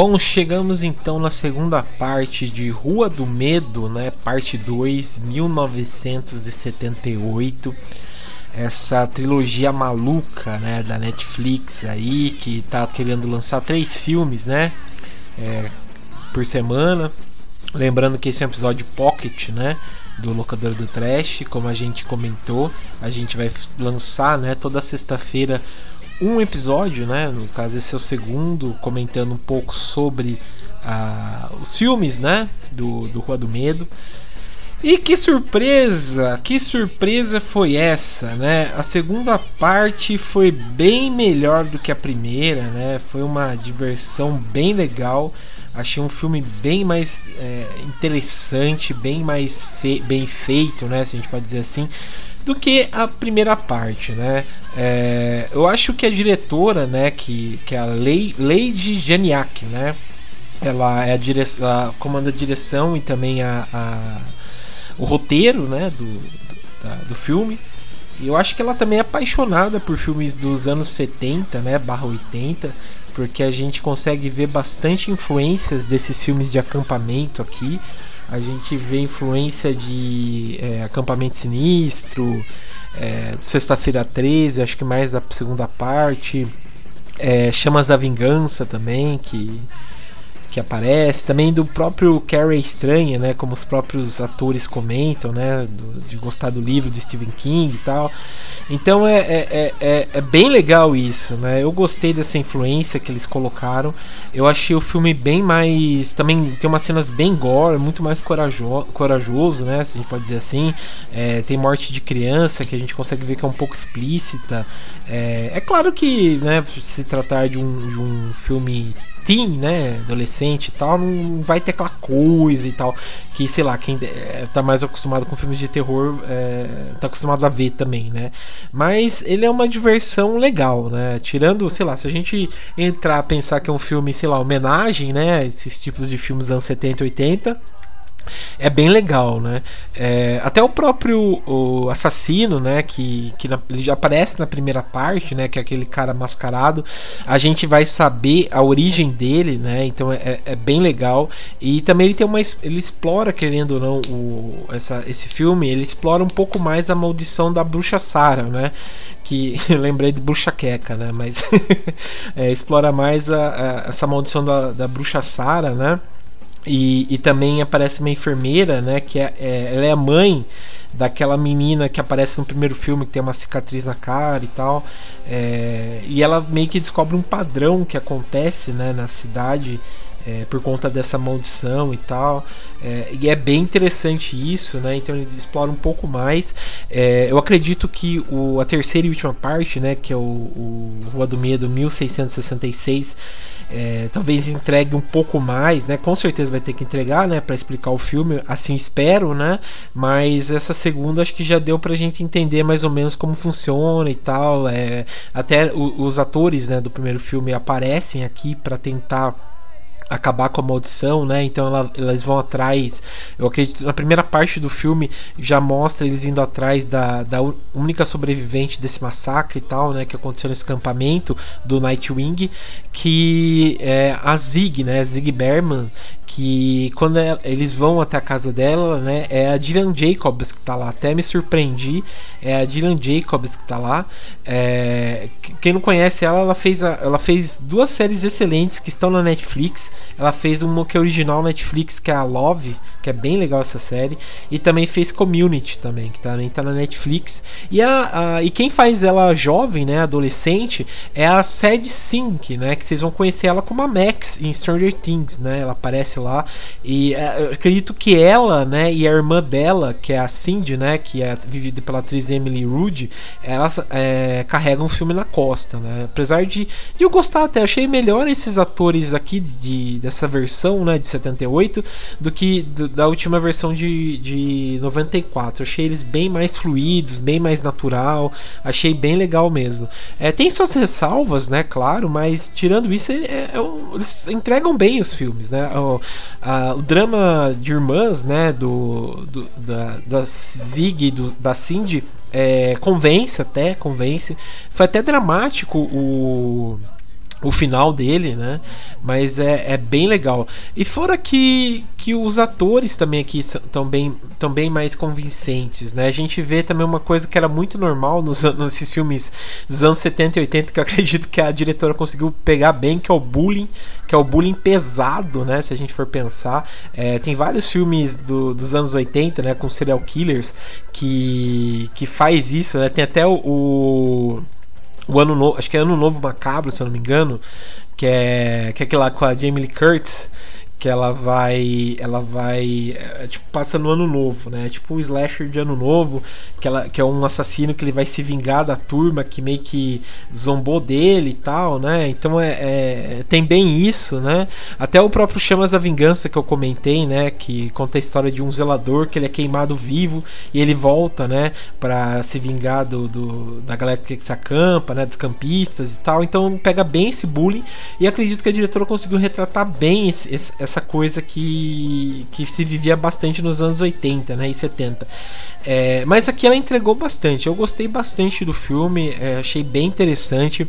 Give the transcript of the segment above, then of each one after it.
Bom, chegamos então na segunda parte de Rua do Medo, né? Parte 2, 1978. Essa trilogia maluca, né, da Netflix aí que tá querendo lançar três filmes, né? É, por semana. Lembrando que esse é um episódio pocket, né? Do locador do Trash, como a gente comentou, a gente vai lançar, né? Toda sexta-feira um episódio, né? No caso, esse é o segundo, comentando um pouco sobre uh, os filmes, né? Do, do Rua do Medo. E que surpresa, que surpresa foi essa, né? A segunda parte foi bem melhor do que a primeira, né? Foi uma diversão bem legal. Achei um filme bem mais é, interessante, bem mais fe bem feito, né? Se a gente pode dizer assim do que a primeira parte, né? É, eu acho que a diretora, né, que, que é a Lady Geniak, né? Ela é a direção, comanda a direção e também a, a o roteiro, né, do, do, da, do filme. E eu acho que ela também é apaixonada por filmes dos anos 70, né, barra 80, porque a gente consegue ver bastante influências desses filmes de acampamento aqui a gente vê influência de é, Acampamento Sinistro, é, Sexta-feira 13, acho que mais da segunda parte, é, Chamas da Vingança também, que que aparece, também do próprio Carrie Estranha, né, como os próprios atores comentam, né, do, de gostar do livro de Stephen King e tal. Então é, é, é, é, bem legal isso, né? Eu gostei dessa influência que eles colocaram. Eu achei o filme bem mais. Também tem umas cenas bem gore, muito mais corajo, corajoso, né? Se a gente pode dizer assim. É, tem morte de criança que a gente consegue ver que é um pouco explícita. É, é claro que, né, se tratar de um, de um filme teen, né, adolescente e tal, não vai ter aquela coisa e tal, que sei lá, quem é, tá mais acostumado com filmes de terror é, tá acostumado a ver também, né. Mas ele é uma diversão legal, né, tirando, sei lá, se a gente entrar pensar que é um filme, sei lá, homenagem, né, esses tipos de filmes dos anos 70 e 80, é bem legal, né? É, até o próprio o assassino, né? Que, que na, ele já aparece na primeira parte, né? Que é aquele cara mascarado. A gente vai saber a origem dele, né? Então é, é bem legal. E também ele tem uma. Ele explora, querendo ou não, o, essa, esse filme, ele explora um pouco mais a maldição da bruxa Sara, né? Que lembrei de bruxa queca, né? Mas é, explora mais a, a, essa maldição da, da bruxa Sara, né? E, e também aparece uma enfermeira, né? Que é, é, ela é a mãe daquela menina que aparece no primeiro filme que tem uma cicatriz na cara e tal. É, e ela meio que descobre um padrão que acontece né, na cidade é, por conta dessa maldição e tal. É, e é bem interessante isso, né? Então eles exploram um pouco mais. É, eu acredito que o, a terceira e última parte, né? Que é o, o Rua do Medo 1666 é, talvez entregue um pouco mais, né? Com certeza vai ter que entregar, né? Para explicar o filme, assim espero, né? Mas essa segunda acho que já deu pra gente entender mais ou menos como funciona e tal. É, até o, os atores, né? Do primeiro filme aparecem aqui para tentar acabar com a maldição, né? Então ela, elas vão atrás. Eu acredito na primeira parte do filme já mostra eles indo atrás da, da única sobrevivente desse massacre e tal, né? Que aconteceu nesse acampamento do Nightwing, que é a Zig, né? Zig Berman, que quando é, eles vão até a casa dela, né? É a Dylan Jacobs que tá lá. Até me surpreendi. É a Dylan Jacobs que tá lá. É, quem não conhece ela, ela fez, a, ela fez duas séries excelentes que estão na Netflix. Ela fez uma que é original Netflix, que é a Love, que é bem legal essa série, e também fez Community também, que também tá na Netflix. E, a, a, e quem faz ela jovem, né, adolescente, é a Sad Sink, né, que vocês vão conhecer ela como a Max em Stranger Things, né, ela aparece lá, e é, acredito que ela, né, e a irmã dela, que é a Cindy, né, que é vivida pela atriz Emily Rude, elas é, carregam o filme na costa, né, apesar de, de eu gostar até, achei melhor esses atores aqui de, dessa versão, né, de 78, do que do, da última versão de, de 94. Eu achei eles bem mais fluidos, bem mais natural. Achei bem legal mesmo. É, tem suas ressalvas, né? Claro, mas tirando isso, é, é, eles entregam bem os filmes, né? O, a, o drama de irmãs, né? Do, do da, da Zig do, da Cindy é, convence até, convence. Foi até dramático o o final dele, né? Mas é, é bem legal. E fora que, que os atores também aqui estão bem, tão bem mais convincentes, né? A gente vê também uma coisa que era muito normal nos, nesses filmes dos anos 70 e 80, que eu acredito que a diretora conseguiu pegar bem, que é o bullying, que é o bullying pesado, né? Se a gente for pensar. É, tem vários filmes do, dos anos 80, né? Com serial killers que, que faz isso, né? Tem até o, o o ano novo, acho que é ano novo macabro, se eu não me engano, que é que é aquele lá com a Jamie Lee Curtis, que ela vai ela vai é, tipo passa no ano novo né? Tipo o slasher de ano novo que ela que é um assassino que ele vai se vingar da turma que meio que zombou dele e tal né? Então é, é, tem bem isso né? Até o próprio chamas da vingança que eu comentei né? Que conta a história de um zelador que ele é queimado vivo e ele volta né? Para se vingar do, do, da galera que se acampa né? Dos campistas e tal. Então pega bem esse bullying e acredito que a diretora conseguiu retratar bem esse, esse essa coisa que, que se vivia bastante nos anos 80 né, e 70. É, mas aqui ela entregou bastante. Eu gostei bastante do filme, é, achei bem interessante.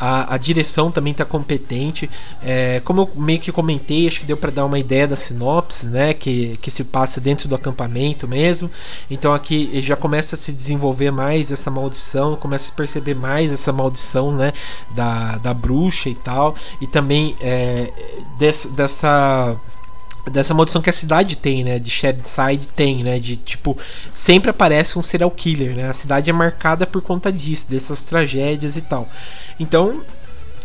A, a, direção também está competente. É, como eu meio que comentei, acho que deu para dar uma ideia da sinopse, né? Que, que se passa dentro do acampamento mesmo. Então aqui já começa a se desenvolver mais essa maldição, começa a se perceber mais essa maldição, né? Da, da bruxa e tal. E também é, dessa, dessa dessa maldição que a cidade tem, né? De Side tem, né? De tipo, sempre aparece um serial killer, né? A cidade é marcada por conta disso, dessas tragédias e tal. Então,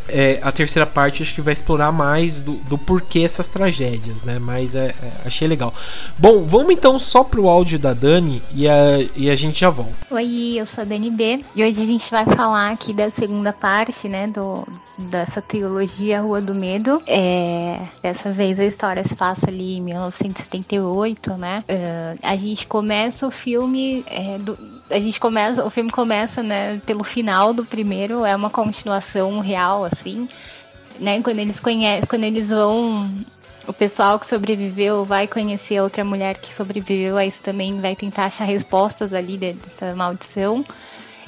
é, a terceira parte acho que vai explorar mais do, do porquê essas tragédias, né? Mas é, é, achei legal. Bom, vamos então só pro áudio da Dani e a, e a gente já volta. Oi, eu sou a Dani B e hoje a gente vai falar aqui da segunda parte, né? Do, dessa trilogia Rua do Medo. É, dessa vez a história se passa ali em 1978, né? Uh, a gente começa o filme é, do, a gente começa, o filme começa, né, pelo final do primeiro, é uma continuação real, assim, né, quando eles conhecem, quando eles vão, o pessoal que sobreviveu vai conhecer outra mulher que sobreviveu, aí também vai tentar achar respostas ali dessa maldição,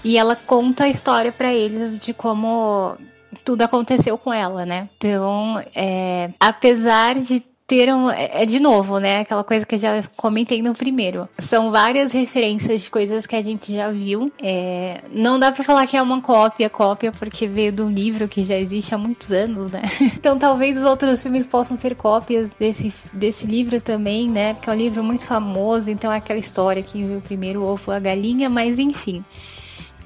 e ela conta a história para eles de como tudo aconteceu com ela, né? Então, é, apesar de ter um, é, é de novo, né? Aquela coisa que eu já comentei no primeiro. São várias referências de coisas que a gente já viu. É, não dá para falar que é uma cópia, cópia, porque veio do livro que já existe há muitos anos, né? Então talvez os outros filmes possam ser cópias desse, desse livro também, né? Porque é um livro muito famoso, então é aquela história que veio primeiro ovo a galinha, mas enfim.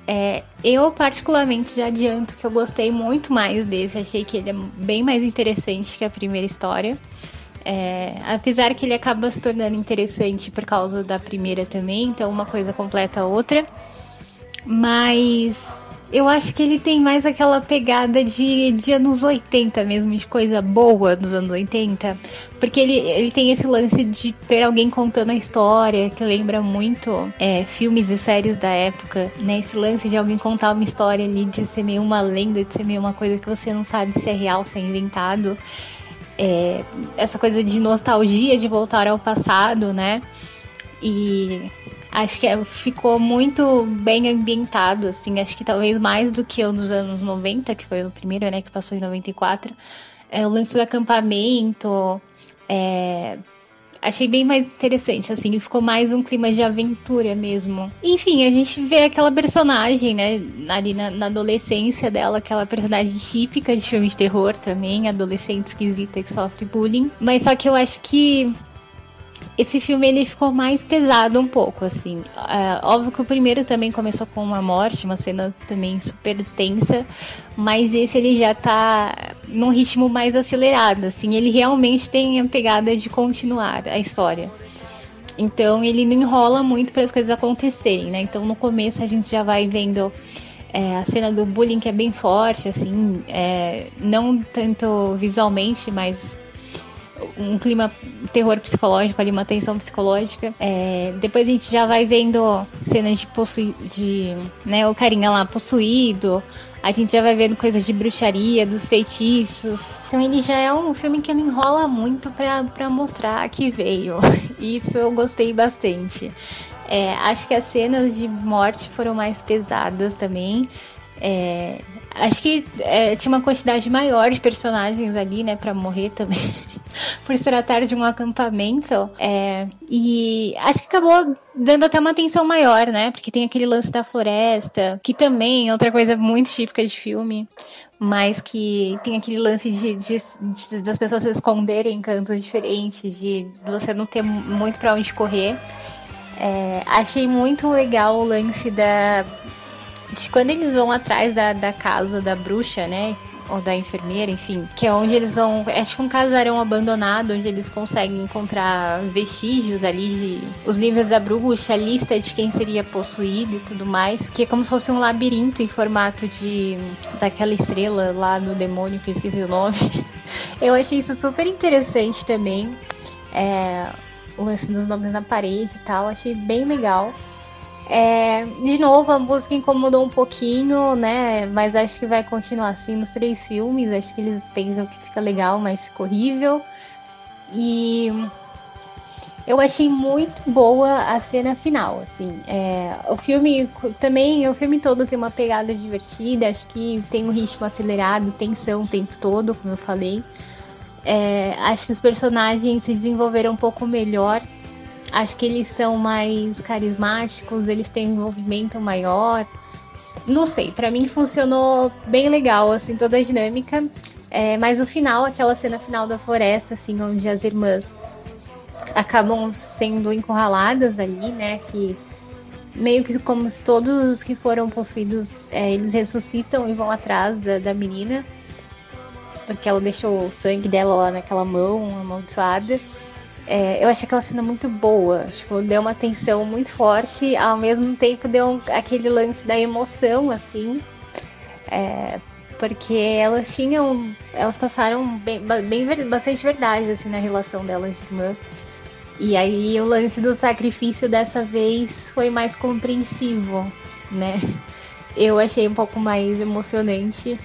É, eu, particularmente, já adianto que eu gostei muito mais desse. Achei que ele é bem mais interessante que a primeira história. É, apesar que ele acaba se tornando interessante por causa da primeira também, então uma coisa completa a outra. Mas eu acho que ele tem mais aquela pegada de, de anos 80 mesmo, de coisa boa dos anos 80. Porque ele, ele tem esse lance de ter alguém contando a história, que lembra muito é, filmes e séries da época, né? Esse lance de alguém contar uma história ali, de ser meio uma lenda, de ser meio uma coisa que você não sabe se é real, se é inventado é, essa coisa de nostalgia de voltar ao passado, né? E acho que é, ficou muito bem ambientado, assim, acho que talvez mais do que o dos anos 90, que foi o primeiro, né, que passou em 94. É, o lance do acampamento, é, achei bem mais interessante, assim, ficou mais um clima de aventura mesmo. Enfim, a gente vê aquela personagem, né, ali na, na adolescência dela, aquela personagem típica de filme de terror também, adolescente esquisita que sofre bullying. Mas só que eu acho que esse filme ele ficou mais pesado um pouco, assim. É, óbvio que o primeiro também começou com uma morte, uma cena também super tensa, mas esse ele já tá num ritmo mais acelerado, assim. Ele realmente tem a pegada de continuar a história. Então ele não enrola muito para as coisas acontecerem, né? Então no começo a gente já vai vendo é, a cena do bullying que é bem forte, assim, é, não tanto visualmente, mas um clima terror psicológico ali, uma tensão psicológica. É, depois a gente já vai vendo cenas de possuir, de, né, o carinha lá possuído. A gente já vai vendo coisas de bruxaria, dos feitiços. Então ele já é um filme que não enrola muito para mostrar que veio. Isso eu gostei bastante. É, acho que as cenas de morte foram mais pesadas também. É, acho que é, tinha uma quantidade maior de personagens ali, né, para morrer também. por se tratar de um acampamento. É, e acho que acabou dando até uma atenção maior, né? Porque tem aquele lance da floresta, que também é outra coisa muito típica de filme, mas que tem aquele lance de, de, de das pessoas se esconderem em cantos diferentes, de você não ter muito para onde correr. É, achei muito legal o lance da. De quando eles vão atrás da, da casa da bruxa, né? Ou da enfermeira, enfim, que é onde eles vão. É tipo um casarão abandonado, onde eles conseguem encontrar vestígios ali de. Os livros da bruxa, a lista de quem seria possuído e tudo mais. Que é como se fosse um labirinto em formato de. daquela estrela lá do demônio, que eu esqueci o nome. Eu achei isso super interessante também. É, o lance dos nomes na parede e tal, achei bem legal. É, de novo, a música incomodou um pouquinho, né? Mas acho que vai continuar assim nos três filmes. Acho que eles pensam que fica legal, mas ficou horrível. E eu achei muito boa a cena final, assim. É, o filme também, o filme todo tem uma pegada divertida. Acho que tem um ritmo acelerado, tensão o tempo todo, como eu falei. É, acho que os personagens se desenvolveram um pouco melhor Acho que eles são mais carismáticos, eles têm um envolvimento maior. Não sei, para mim funcionou bem legal, assim, toda a dinâmica. É, mas o final, aquela cena final da floresta, assim, onde as irmãs acabam sendo encurraladas ali, né? Que meio que como se todos os que foram possuídos, é, eles ressuscitam e vão atrás da, da menina. Porque ela deixou o sangue dela lá naquela mão amaldiçoada. É, eu achei aquela cena muito boa. Tipo, deu uma tensão muito forte, ao mesmo tempo deu um, aquele lance da emoção, assim. É, porque elas tinham. Elas passaram bem, bem, bastante verdade assim, na relação delas de irmã. E aí o lance do sacrifício dessa vez foi mais compreensivo, né? Eu achei um pouco mais emocionante.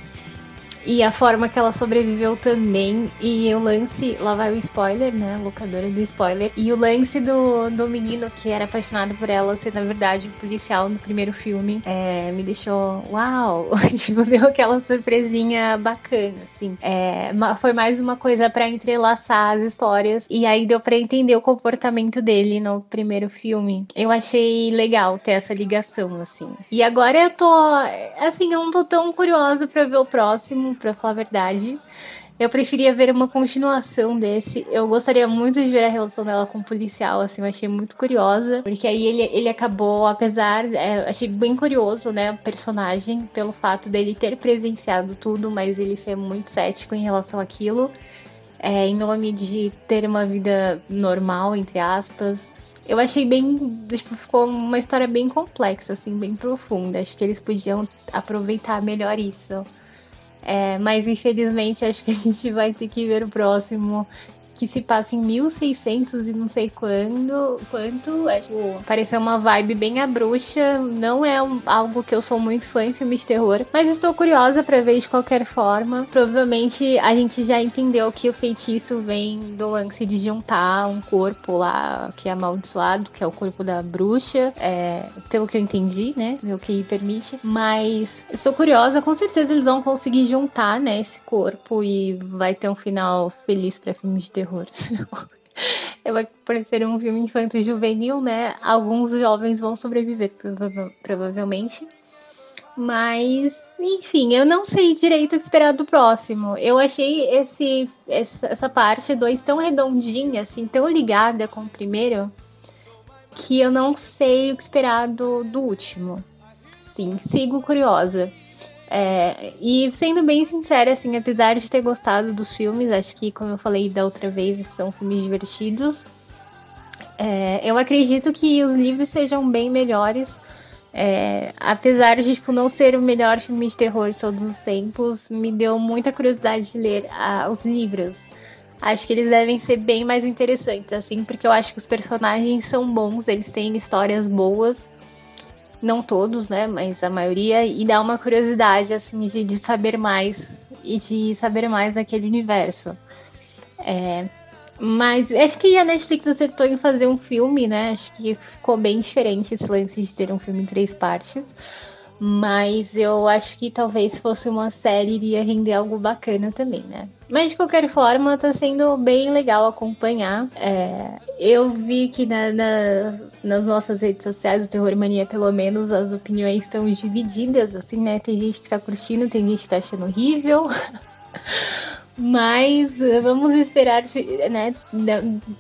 E a forma que ela sobreviveu também. E o lance, lá vai o spoiler, né? Locadora do spoiler. E o lance do, do menino que era apaixonado por ela ser, na verdade, policial no primeiro filme, é, me deixou, uau! tipo, deu aquela surpresinha bacana, assim. É, foi mais uma coisa para entrelaçar as histórias. E aí deu pra entender o comportamento dele no primeiro filme. Eu achei legal ter essa ligação, assim. E agora eu tô, assim, eu não tô tão curiosa pra ver o próximo para falar a verdade. Eu preferia ver uma continuação desse. Eu gostaria muito de ver a relação dela com o policial, assim, eu achei muito curiosa. Porque aí ele, ele acabou, apesar. É, achei bem curioso, né, o personagem, pelo fato dele ter presenciado tudo, mas ele ser muito cético em relação àquilo. É, em nome de ter uma vida normal, entre aspas. Eu achei bem. Tipo, ficou uma história bem complexa, assim, bem profunda. Acho que eles podiam aproveitar melhor isso. É, mas infelizmente acho que a gente vai ter que ver o próximo que se passa em 1600 e não sei quando, quanto. É, tipo, pareceu uma vibe bem a bruxa. Não é um, algo que eu sou muito fã em filmes de terror, mas estou curiosa para ver de qualquer forma. Provavelmente a gente já entendeu que o feitiço vem do lance de juntar um corpo lá que é amaldiçoado, que é o corpo da bruxa, é, pelo que eu entendi, né? Meu que permite. Mas estou curiosa, com certeza eles vão conseguir juntar, né, esse corpo e vai ter um final feliz para filmes de terror terror. Vai parecer um filme infantil juvenil, né? Alguns jovens vão sobreviver, prova provavelmente. Mas, enfim, eu não sei direito o que esperar do próximo. Eu achei esse, essa parte 2 tão redondinha, assim, tão ligada com o primeiro, que eu não sei o que esperar do, do último. Sim, sigo curiosa. É, e sendo bem sincera, assim, apesar de ter gostado dos filmes, acho que, como eu falei da outra vez, são filmes divertidos. É, eu acredito que os livros sejam bem melhores. É, apesar de tipo, não ser o melhor filme de terror de todos os tempos, me deu muita curiosidade de ler ah, os livros. Acho que eles devem ser bem mais interessantes, assim, porque eu acho que os personagens são bons, eles têm histórias boas não todos, né, mas a maioria, e dá uma curiosidade, assim, de, de saber mais e de saber mais daquele universo. É, mas acho que a Netflix acertou em fazer um filme, né? Acho que ficou bem diferente esse lance de ter um filme em três partes. Mas eu acho que talvez fosse uma série iria render algo bacana também, né? Mas de qualquer forma, tá sendo bem legal acompanhar. É, eu vi que na, na, nas nossas redes sociais, o Terror Mania, pelo menos, as opiniões estão divididas, assim, né? Tem gente que tá curtindo, tem gente que tá achando horrível. Mas eh, vamos esperar, né,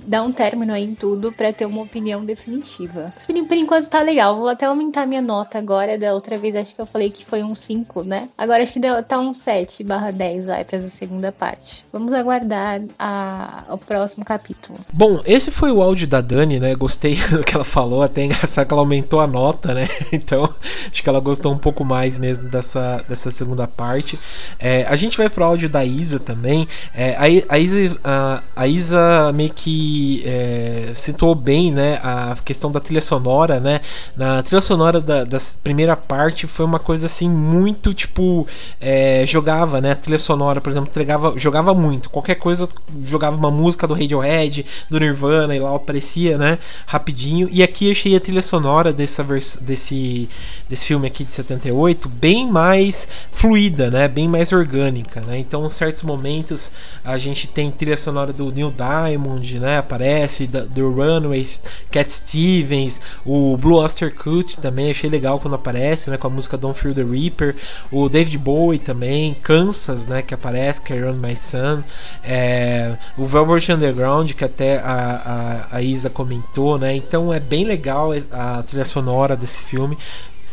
dar um término aí em tudo para ter uma opinião definitiva. Por enquanto tá legal. Vou até aumentar minha nota agora. Da outra vez acho que eu falei que foi um 5, né? Agora acho que tá um 7 barra 10 vai pra essa segunda parte. Vamos aguardar a, o próximo capítulo. Bom, esse foi o áudio da Dani, né? Gostei do que ela falou. Até engraçado que ela aumentou a nota, né? Então acho que ela gostou um pouco mais mesmo dessa, dessa segunda parte. É, a gente vai pro áudio da Isa também também. É, a, Isa, a, a, Isa meio que é, situou bem né, a questão da trilha sonora, né? Na trilha sonora da, da primeira parte foi uma coisa assim muito tipo. É, jogava, né? A trilha sonora, por exemplo, entregava, jogava muito. Qualquer coisa jogava uma música do Radiohead, do Nirvana e lá aparecia, né? Rapidinho. E aqui achei a trilha sonora dessa desse, desse filme aqui de 78 bem mais fluida, né? Bem mais orgânica, né? Então, certos momentos momentos. A gente tem trilha sonora do Neil Diamond, né? Aparece, do Runaways, Cat Stevens, o Blue Oyster Cult também, achei legal quando aparece, né? Com a música Don't Fear the Reaper. O David Bowie também, Kansas, né? Que aparece, Carry On My Son. É, o Velvet Underground, que até a, a, a Isa comentou, né? Então é bem legal a trilha sonora desse filme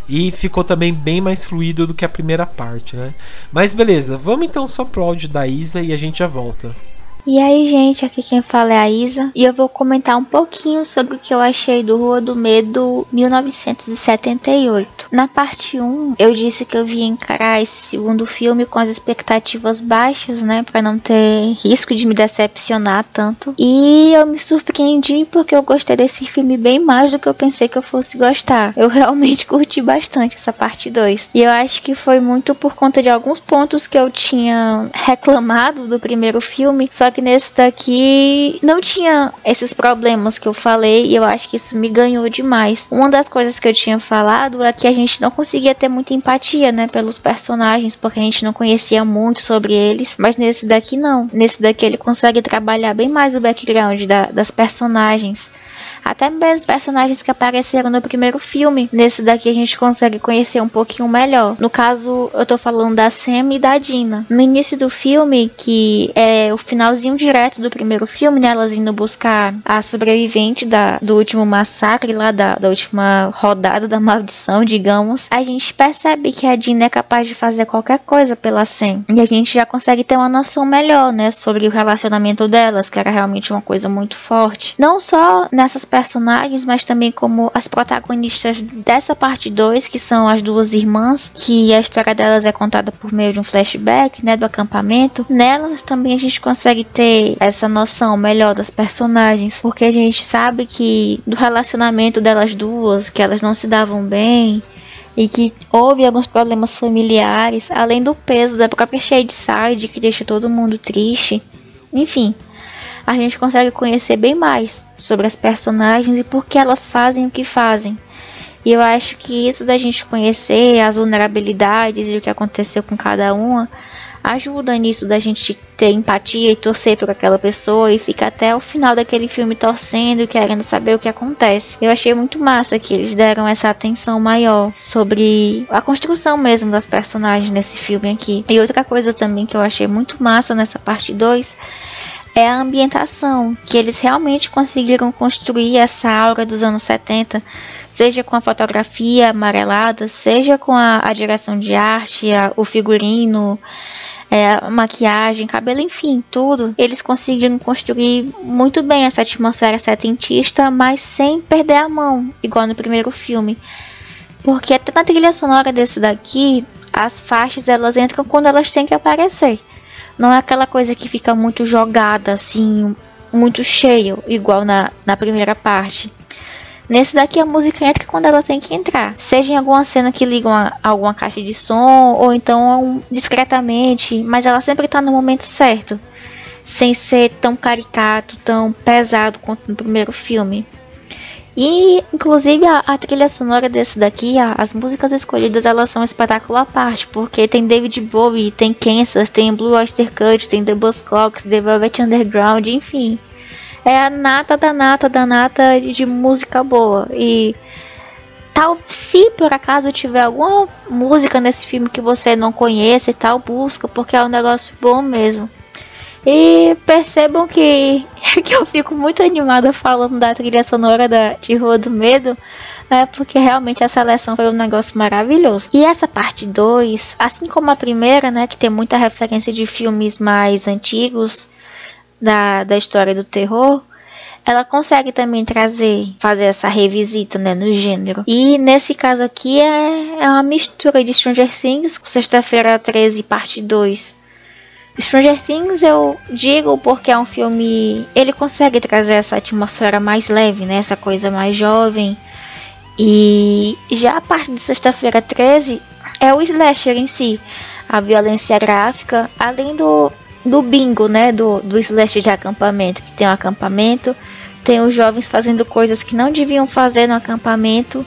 e ficou também bem mais fluido do que a primeira parte, né? Mas beleza, vamos então só pro áudio da Isa e a gente já volta. E aí, gente, aqui quem fala é a Isa e eu vou comentar um pouquinho sobre o que eu achei do Rua do Medo 1978. Na parte 1, eu disse que eu via encarar esse segundo filme com as expectativas baixas, né, para não ter risco de me decepcionar tanto. E eu me surpreendi porque eu gostei desse filme bem mais do que eu pensei que eu fosse gostar. Eu realmente curti bastante essa parte 2. E eu acho que foi muito por conta de alguns pontos que eu tinha reclamado do primeiro filme, só que nesse daqui não tinha esses problemas que eu falei e eu acho que isso me ganhou demais. Uma das coisas que eu tinha falado é que a gente não conseguia ter muita empatia, né, pelos personagens, porque a gente não conhecia muito sobre eles, mas nesse daqui não. Nesse daqui ele consegue trabalhar bem mais o background da, das personagens até mesmo personagens que apareceram no primeiro filme. Nesse daqui a gente consegue conhecer um pouquinho melhor. No caso, eu tô falando da Sam e da Dina. No início do filme, que é o finalzinho direto do primeiro filme, né? Elas indo buscar a sobrevivente da, do último massacre lá, da, da última rodada da maldição, digamos. A gente percebe que a Dina é capaz de fazer qualquer coisa pela Sam. E a gente já consegue ter uma noção melhor, né? Sobre o relacionamento delas, que era realmente uma coisa muito forte. Não só nessas personagens, mas também como as protagonistas dessa parte 2, que são as duas irmãs, que a história delas é contada por meio de um flashback, né, do acampamento. Nelas também a gente consegue ter essa noção melhor das personagens, porque a gente sabe que do relacionamento delas duas, que elas não se davam bem, e que houve alguns problemas familiares, além do peso da própria Shadeside, que deixa todo mundo triste. Enfim, a gente consegue conhecer bem mais sobre as personagens e por que elas fazem o que fazem. E eu acho que isso da gente conhecer as vulnerabilidades e o que aconteceu com cada uma ajuda nisso da gente ter empatia e torcer por aquela pessoa e ficar até o final daquele filme torcendo e querendo saber o que acontece. Eu achei muito massa que eles deram essa atenção maior sobre a construção mesmo das personagens nesse filme aqui. E outra coisa também que eu achei muito massa nessa parte 2 é a ambientação, que eles realmente conseguiram construir essa aura dos anos 70, seja com a fotografia amarelada, seja com a, a direção de arte, a, o figurino, é, maquiagem, cabelo, enfim, tudo. Eles conseguiram construir muito bem essa atmosfera setentista, mas sem perder a mão, igual no primeiro filme. Porque até na trilha sonora desse daqui, as faixas elas entram quando elas têm que aparecer. Não é aquela coisa que fica muito jogada, assim, muito cheio, igual na, na primeira parte. Nesse daqui a música entra quando ela tem que entrar. Seja em alguma cena que liga a alguma caixa de som, ou então discretamente, mas ela sempre está no momento certo. Sem ser tão caricato, tão pesado quanto no primeiro filme. E, inclusive, a, a, trilha sonora desse daqui, a, as músicas escolhidas, elas são um espetáculo à parte, porque tem David Bowie, tem Kansas, tem Blue Oyster Cult, tem The Buzzcocks, The Velvet Underground, enfim. É a nata da nata da nata de música boa. E tal, se por acaso tiver alguma música nesse filme que você não conhece e tal, busca, porque é um negócio bom mesmo. E percebam que, que eu fico muito animada falando da trilha sonora da, de Rua do Medo, né, porque realmente a seleção foi um negócio maravilhoso. E essa parte 2, assim como a primeira, né, que tem muita referência de filmes mais antigos da, da história do terror, ela consegue também trazer, fazer essa revisita, né, no gênero. E nesse caso aqui é, é uma mistura de Stranger Things, Sexta-feira 13, parte 2, Stranger Things eu digo porque é um filme. Ele consegue trazer essa atmosfera mais leve, né? Essa coisa mais jovem. E já a parte de sexta-feira 13 é o slasher em si. A violência gráfica, além do, do bingo, né? Do, do slasher de acampamento, que tem um acampamento. Tem os jovens fazendo coisas que não deviam fazer no acampamento.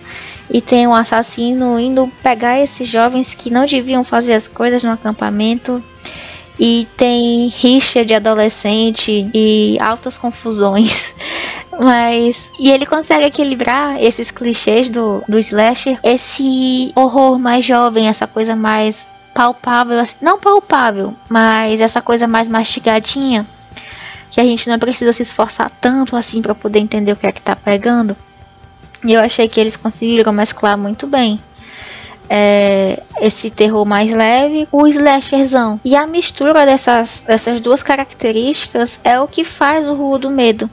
E tem um assassino indo pegar esses jovens que não deviam fazer as coisas no acampamento e tem rixa de adolescente e altas confusões. Mas. E ele consegue equilibrar esses clichês do, do slasher, esse horror mais jovem, essa coisa mais palpável, assim, não palpável, mas essa coisa mais mastigadinha, que a gente não precisa se esforçar tanto assim para poder entender o que é que tá pegando. E eu achei que eles conseguiram mesclar muito bem é, esse terror mais leve, o slasherzão. E a mistura dessas, dessas duas características é o que faz o Rua do Medo.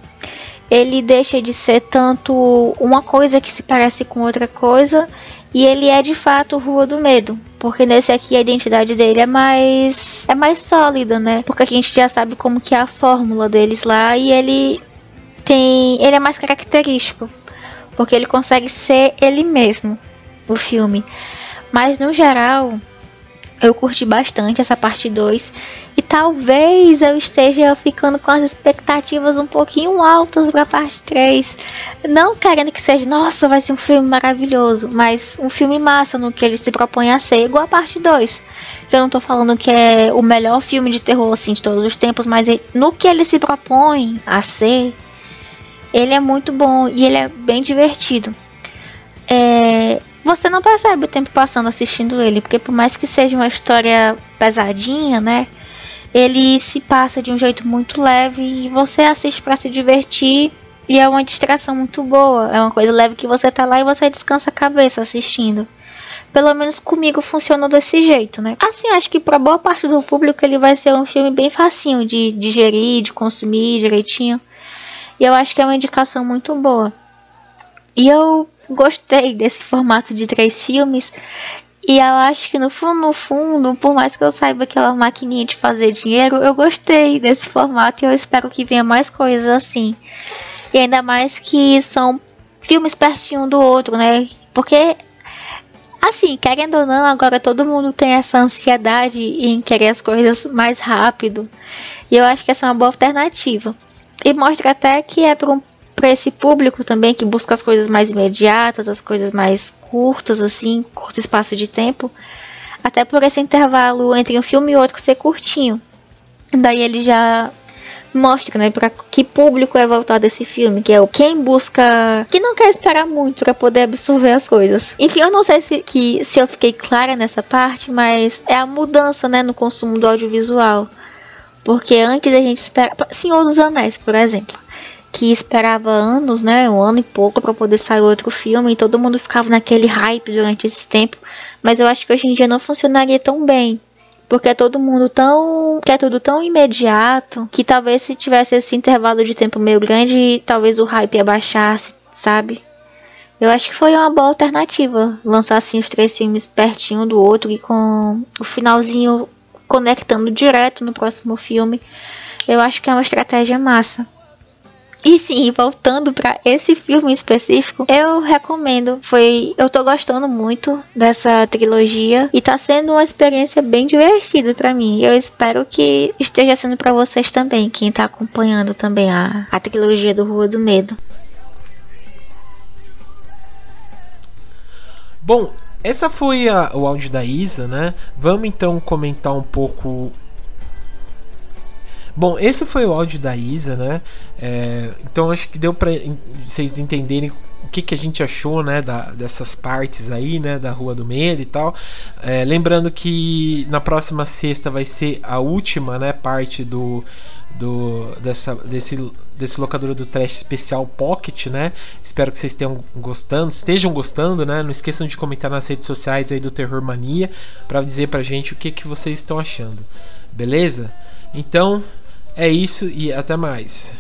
Ele deixa de ser tanto uma coisa que se parece com outra coisa e ele é de fato Rua do Medo. Porque nesse aqui a identidade dele é mais é mais sólida, né? Porque a gente já sabe como que é a fórmula deles lá e ele tem ele é mais característico, porque ele consegue ser ele mesmo, o filme. Mas no geral, eu curti bastante essa parte 2 e talvez eu esteja ficando com as expectativas um pouquinho altas para a parte 3. Não querendo que seja, nossa, vai ser um filme maravilhoso, mas um filme massa no que ele se propõe a ser, igual a parte 2. Que eu não tô falando que é o melhor filme de terror assim de todos os tempos, mas no que ele se propõe a ser, ele é muito bom e ele é bem divertido. É, você não percebe o tempo passando assistindo ele, porque por mais que seja uma história pesadinha, né? Ele se passa de um jeito muito leve e você assiste para se divertir e é uma distração muito boa. É uma coisa leve que você tá lá e você descansa a cabeça assistindo. Pelo menos comigo funcionou desse jeito, né? Assim, acho que para boa parte do público ele vai ser um filme bem facinho de digerir, de consumir direitinho. E eu acho que é uma indicação muito boa. E eu gostei desse formato de três filmes. E eu acho que no fundo, no fundo, por mais que eu saiba que é uma maquininha de fazer dinheiro, eu gostei desse formato e eu espero que venha mais coisas assim. E ainda mais que são filmes pertinho um do outro, né? Porque, assim, querendo ou não, agora todo mundo tem essa ansiedade em querer as coisas mais rápido. E eu acho que essa é uma boa alternativa. E mostra até que é para um para esse público também que busca as coisas mais imediatas, as coisas mais curtas, assim, curto espaço de tempo. Até por esse intervalo entre um filme e outro ser curtinho. Daí ele já mostra, né, para que público é voltado esse filme, que é o quem busca, que não quer esperar muito para poder absorver as coisas. Enfim, eu não sei se que se eu fiquei clara nessa parte, mas é a mudança, né, no consumo do audiovisual. Porque antes a gente espera, Senhor dos Anéis, por exemplo que esperava anos, né, um ano e pouco para poder sair outro filme e todo mundo ficava naquele hype durante esse tempo, mas eu acho que hoje em dia não funcionaria tão bem. Porque é todo mundo tão. que é tudo tão imediato que talvez se tivesse esse intervalo de tempo meio grande, talvez o hype abaixasse, sabe? Eu acho que foi uma boa alternativa lançar assim os três filmes pertinho do outro e com o finalzinho conectando direto no próximo filme. Eu acho que é uma estratégia massa. E sim, voltando para esse filme específico, eu recomendo. Foi, eu tô gostando muito dessa trilogia e tá sendo uma experiência bem divertida para mim. Eu espero que esteja sendo para vocês também, quem tá acompanhando também a, a trilogia do Rua do Medo. Bom, essa foi a, o áudio da Isa, né? Vamos então comentar um pouco Bom, esse foi o áudio da Isa, né? É, então acho que deu para vocês entenderem o que, que a gente achou, né, da, dessas partes aí, né, da Rua do Medo e tal. É, lembrando que na próxima sexta vai ser a última, né, parte do, do dessa, desse, desse locador do Trash especial Pocket, né? Espero que vocês tenham gostando, estejam gostando, né? Não esqueçam de comentar nas redes sociais aí do Terror Mania para dizer pra gente o que, que vocês estão achando. Beleza? Então, é isso e até mais.